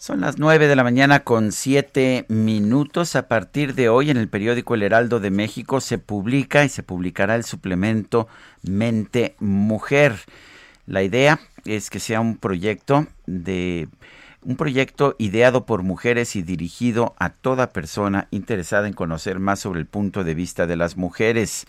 Son las nueve de la mañana con siete minutos. A partir de hoy en el periódico El Heraldo de México se publica y se publicará el suplemento Mente Mujer. La idea es que sea un proyecto de un proyecto ideado por mujeres y dirigido a toda persona interesada en conocer más sobre el punto de vista de las mujeres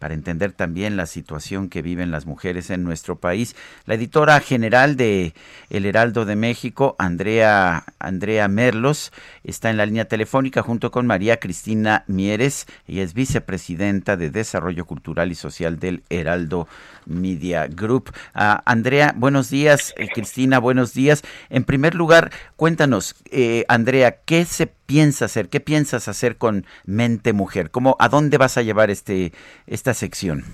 para entender también la situación que viven las mujeres en nuestro país. La editora general de El Heraldo de México, Andrea, Andrea Merlos, está en la línea telefónica junto con María Cristina Mieres. Ella es vicepresidenta de Desarrollo Cultural y Social del Heraldo Media Group. Ah, Andrea, buenos días. Eh, Cristina, buenos días. En primer lugar, cuéntanos, eh, Andrea, ¿qué se piensa hacer? ¿Qué piensas hacer con Mente Mujer? ¿Cómo, ¿A dónde vas a llevar este esta sección?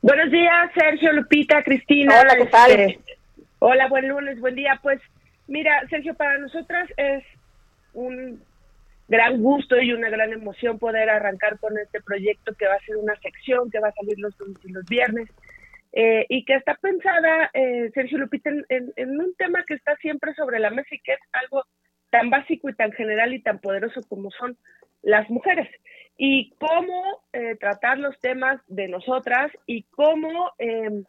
Buenos días, Sergio, Lupita, Cristina. Hola, ¿qué tal? Este, hola, buen lunes, buen día. Pues mira, Sergio, para nosotras es un gran gusto y una gran emoción poder arrancar con este proyecto que va a ser una sección que va a salir los lunes y los viernes eh, y que está pensada, eh, Sergio Lupita, en, en, un tema que está siempre sobre la mesa y que es algo tan básico y tan general y tan poderoso como son las mujeres y cómo eh, tratar los temas de nosotras y cómo eh,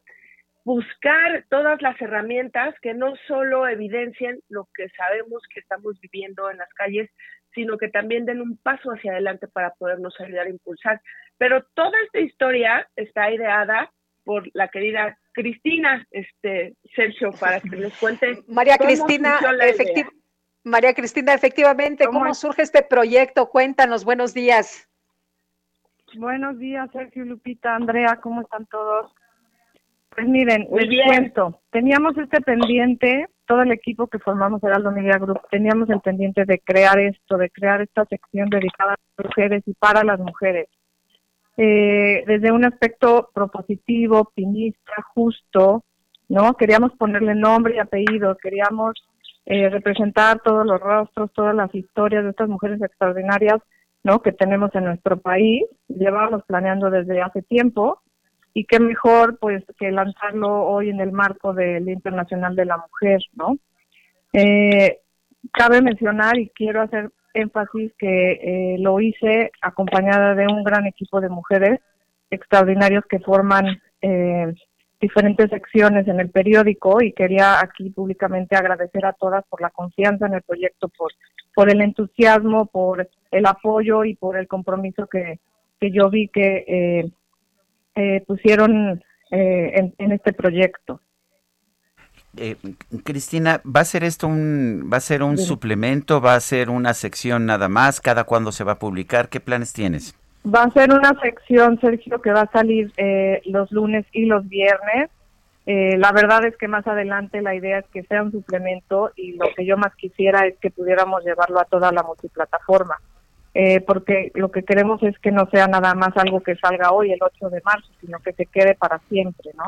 buscar todas las herramientas que no solo evidencien lo que sabemos que estamos viviendo en las calles, sino que también den un paso hacia adelante para podernos ayudar a impulsar. Pero toda esta historia está ideada por la querida Cristina, este Sergio, para que nos cuente. María Cristina, efectivamente. María Cristina, efectivamente, ¿cómo, ¿cómo surge este proyecto? Cuéntanos, buenos días. Buenos días, Sergio Lupita, Andrea, ¿cómo están todos? Pues miren, Muy les bien. cuento, teníamos este pendiente, todo el equipo que formamos Heraldo Media Group, teníamos el pendiente de crear esto, de crear esta sección dedicada a las mujeres y para las mujeres. Eh, desde un aspecto propositivo, optimista, justo, ¿no? Queríamos ponerle nombre y apellido, queríamos eh, representar todos los rostros, todas las historias de estas mujeres extraordinarias ¿no? que tenemos en nuestro país. Llevábamos planeando desde hace tiempo y qué mejor pues que lanzarlo hoy en el marco del Internacional de la Mujer, ¿no? Eh, cabe mencionar y quiero hacer énfasis que eh, lo hice acompañada de un gran equipo de mujeres extraordinarios que forman eh, diferentes secciones en el periódico y quería aquí públicamente agradecer a todas por la confianza en el proyecto, por, por el entusiasmo, por el apoyo y por el compromiso que, que yo vi que eh, eh, pusieron eh, en, en, este proyecto. Eh, Cristina, ¿va a ser esto un, va a ser un suplemento, va a ser una sección nada más? ¿Cada cuándo se va a publicar? ¿Qué planes tienes? Va a ser una sección, Sergio, que va a salir eh, los lunes y los viernes. Eh, la verdad es que más adelante la idea es que sea un suplemento y lo que yo más quisiera es que pudiéramos llevarlo a toda la multiplataforma, eh, porque lo que queremos es que no sea nada más algo que salga hoy, el 8 de marzo, sino que se quede para siempre, ¿no?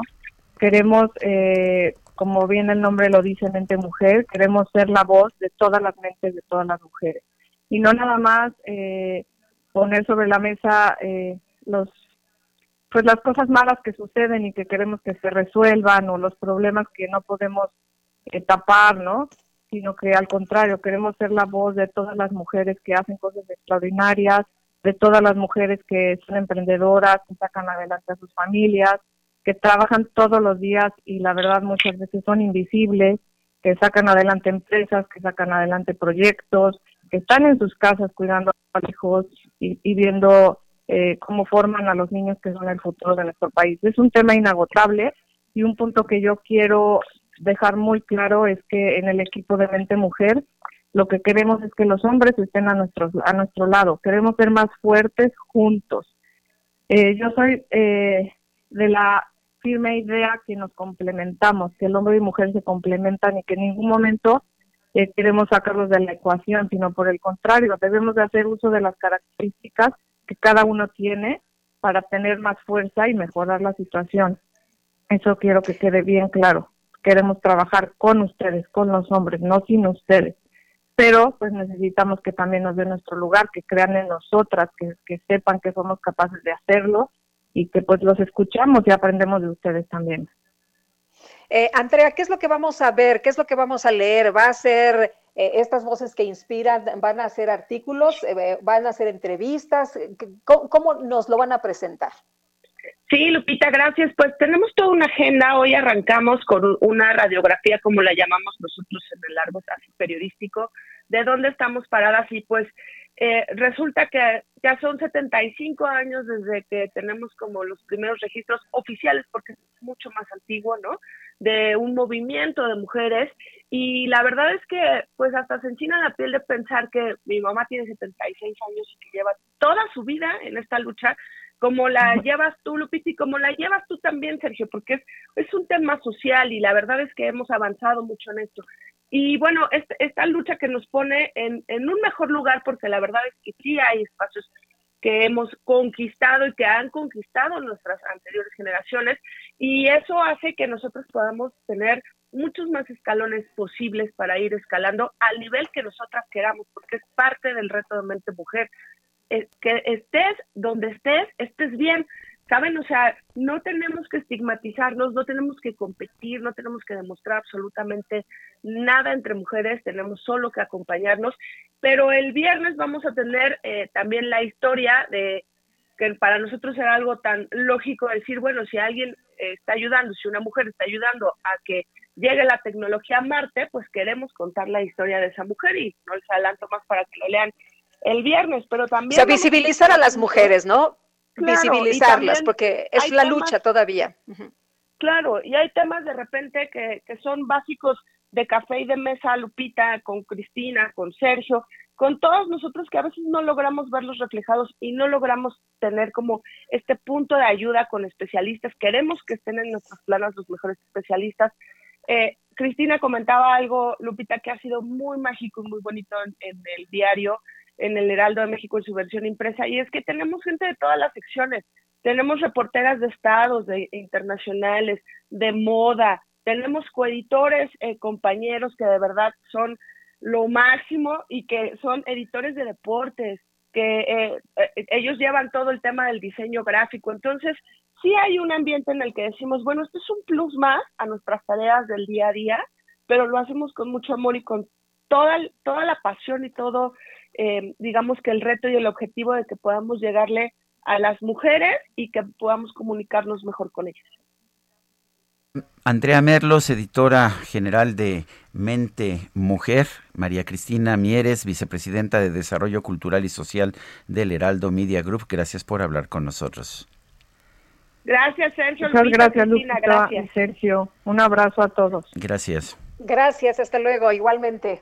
Queremos, eh, como bien el nombre lo dice, mente mujer, queremos ser la voz de todas las mentes de todas las mujeres. Y no nada más eh, poner sobre la mesa eh, los pues las cosas malas que suceden y que queremos que se resuelvan o los problemas que no podemos eh, tapar, ¿no? Sino que al contrario, queremos ser la voz de todas las mujeres que hacen cosas extraordinarias, de todas las mujeres que son emprendedoras, que sacan adelante a sus familias, que trabajan todos los días y la verdad muchas veces son invisibles, que sacan adelante empresas, que sacan adelante proyectos, que están en sus casas cuidando a los hijos y, y viendo eh, cómo forman a los niños que son el futuro de nuestro país. Es un tema inagotable y un punto que yo quiero dejar muy claro es que en el equipo de Mente Mujer lo que queremos es que los hombres estén a nuestro, a nuestro lado. Queremos ser más fuertes juntos. Eh, yo soy eh, de la firme idea que nos complementamos, que el hombre y mujer se complementan y que en ningún momento eh, queremos sacarlos de la ecuación, sino por el contrario, debemos de hacer uso de las características que cada uno tiene para tener más fuerza y mejorar la situación. Eso quiero que quede bien claro. Queremos trabajar con ustedes, con los hombres, no sin ustedes. Pero pues necesitamos que también nos den nuestro lugar, que crean en nosotras, que, que sepan que somos capaces de hacerlo y que pues los escuchamos y aprendemos de ustedes también. Eh, Andrea, ¿qué es lo que vamos a ver? ¿Qué es lo que vamos a leer? ¿Va a ser eh, estas voces que inspiran? ¿Van a ser artículos? Eh, ¿Van a ser entrevistas? ¿Cómo, nos lo van a presentar? Sí, Lupita, gracias. Pues tenemos toda una agenda. Hoy arrancamos con una radiografía, como la llamamos nosotros en el largo periodístico, de dónde estamos paradas y pues eh, resulta que ya son 75 años desde que tenemos como los primeros registros oficiales, porque es mucho más antiguo, ¿no? De un movimiento de mujeres. Y la verdad es que, pues, hasta se enchina la piel de pensar que mi mamá tiene 76 años y que lleva toda su vida en esta lucha, como la llevas tú, Lupita, y como la llevas tú también, Sergio, porque es, es un tema social y la verdad es que hemos avanzado mucho en esto. Y bueno, esta, lucha que nos pone en, un mejor lugar, porque la verdad es que sí hay espacios que hemos conquistado y que han conquistado nuestras anteriores generaciones, y eso hace que nosotros podamos tener muchos más escalones posibles para ir escalando al nivel que nosotras queramos, porque es parte del reto de mente mujer. Eh, que estés donde estés, estés bien, ¿Saben? O sea, no tenemos que estigmatizarnos, no tenemos que competir, no tenemos que demostrar absolutamente nada entre mujeres, tenemos solo que acompañarnos. Pero el viernes vamos a tener eh, también la historia de que para nosotros era algo tan lógico decir, bueno, si alguien está ayudando, si una mujer está ayudando a que llegue la tecnología a Marte, pues queremos contar la historia de esa mujer y no les adelanto más para que lo lean el viernes, pero también... O sea, visibilizar a las mujeres, ¿no? Visibilizarlas, porque es la lucha todavía. Claro, y hay temas de repente que, que son básicos de café y de mesa, Lupita, con Cristina, con Sergio, con todos nosotros que a veces no logramos verlos reflejados y no logramos tener como este punto de ayuda con especialistas. Queremos que estén en nuestras planas los mejores especialistas. Eh, Cristina comentaba algo, Lupita, que ha sido muy mágico y muy bonito en el diario, en el Heraldo de México en su versión impresa, y es que tenemos gente de todas las secciones, tenemos reporteras de estados, de internacionales, de moda, tenemos coeditores, eh, compañeros que de verdad son lo máximo y que son editores de deportes, que eh, eh, ellos llevan todo el tema del diseño gráfico. Entonces, sí hay un ambiente en el que decimos, bueno, esto es un plus más a nuestras tareas del día a día, pero lo hacemos con mucho amor y con toda, toda la pasión y todo eh, digamos que el reto y el objetivo de que podamos llegarle a las mujeres y que podamos comunicarnos mejor con ellas. Andrea Merlos, editora general de Mente Mujer, María Cristina Mieres, vicepresidenta de Desarrollo Cultural y Social del Heraldo Media Group, gracias por hablar con nosotros. Gracias, Sergio. Muchas gracias, Cristina, gracias. Sergio. Un abrazo a todos. Gracias. Gracias, hasta luego, igualmente.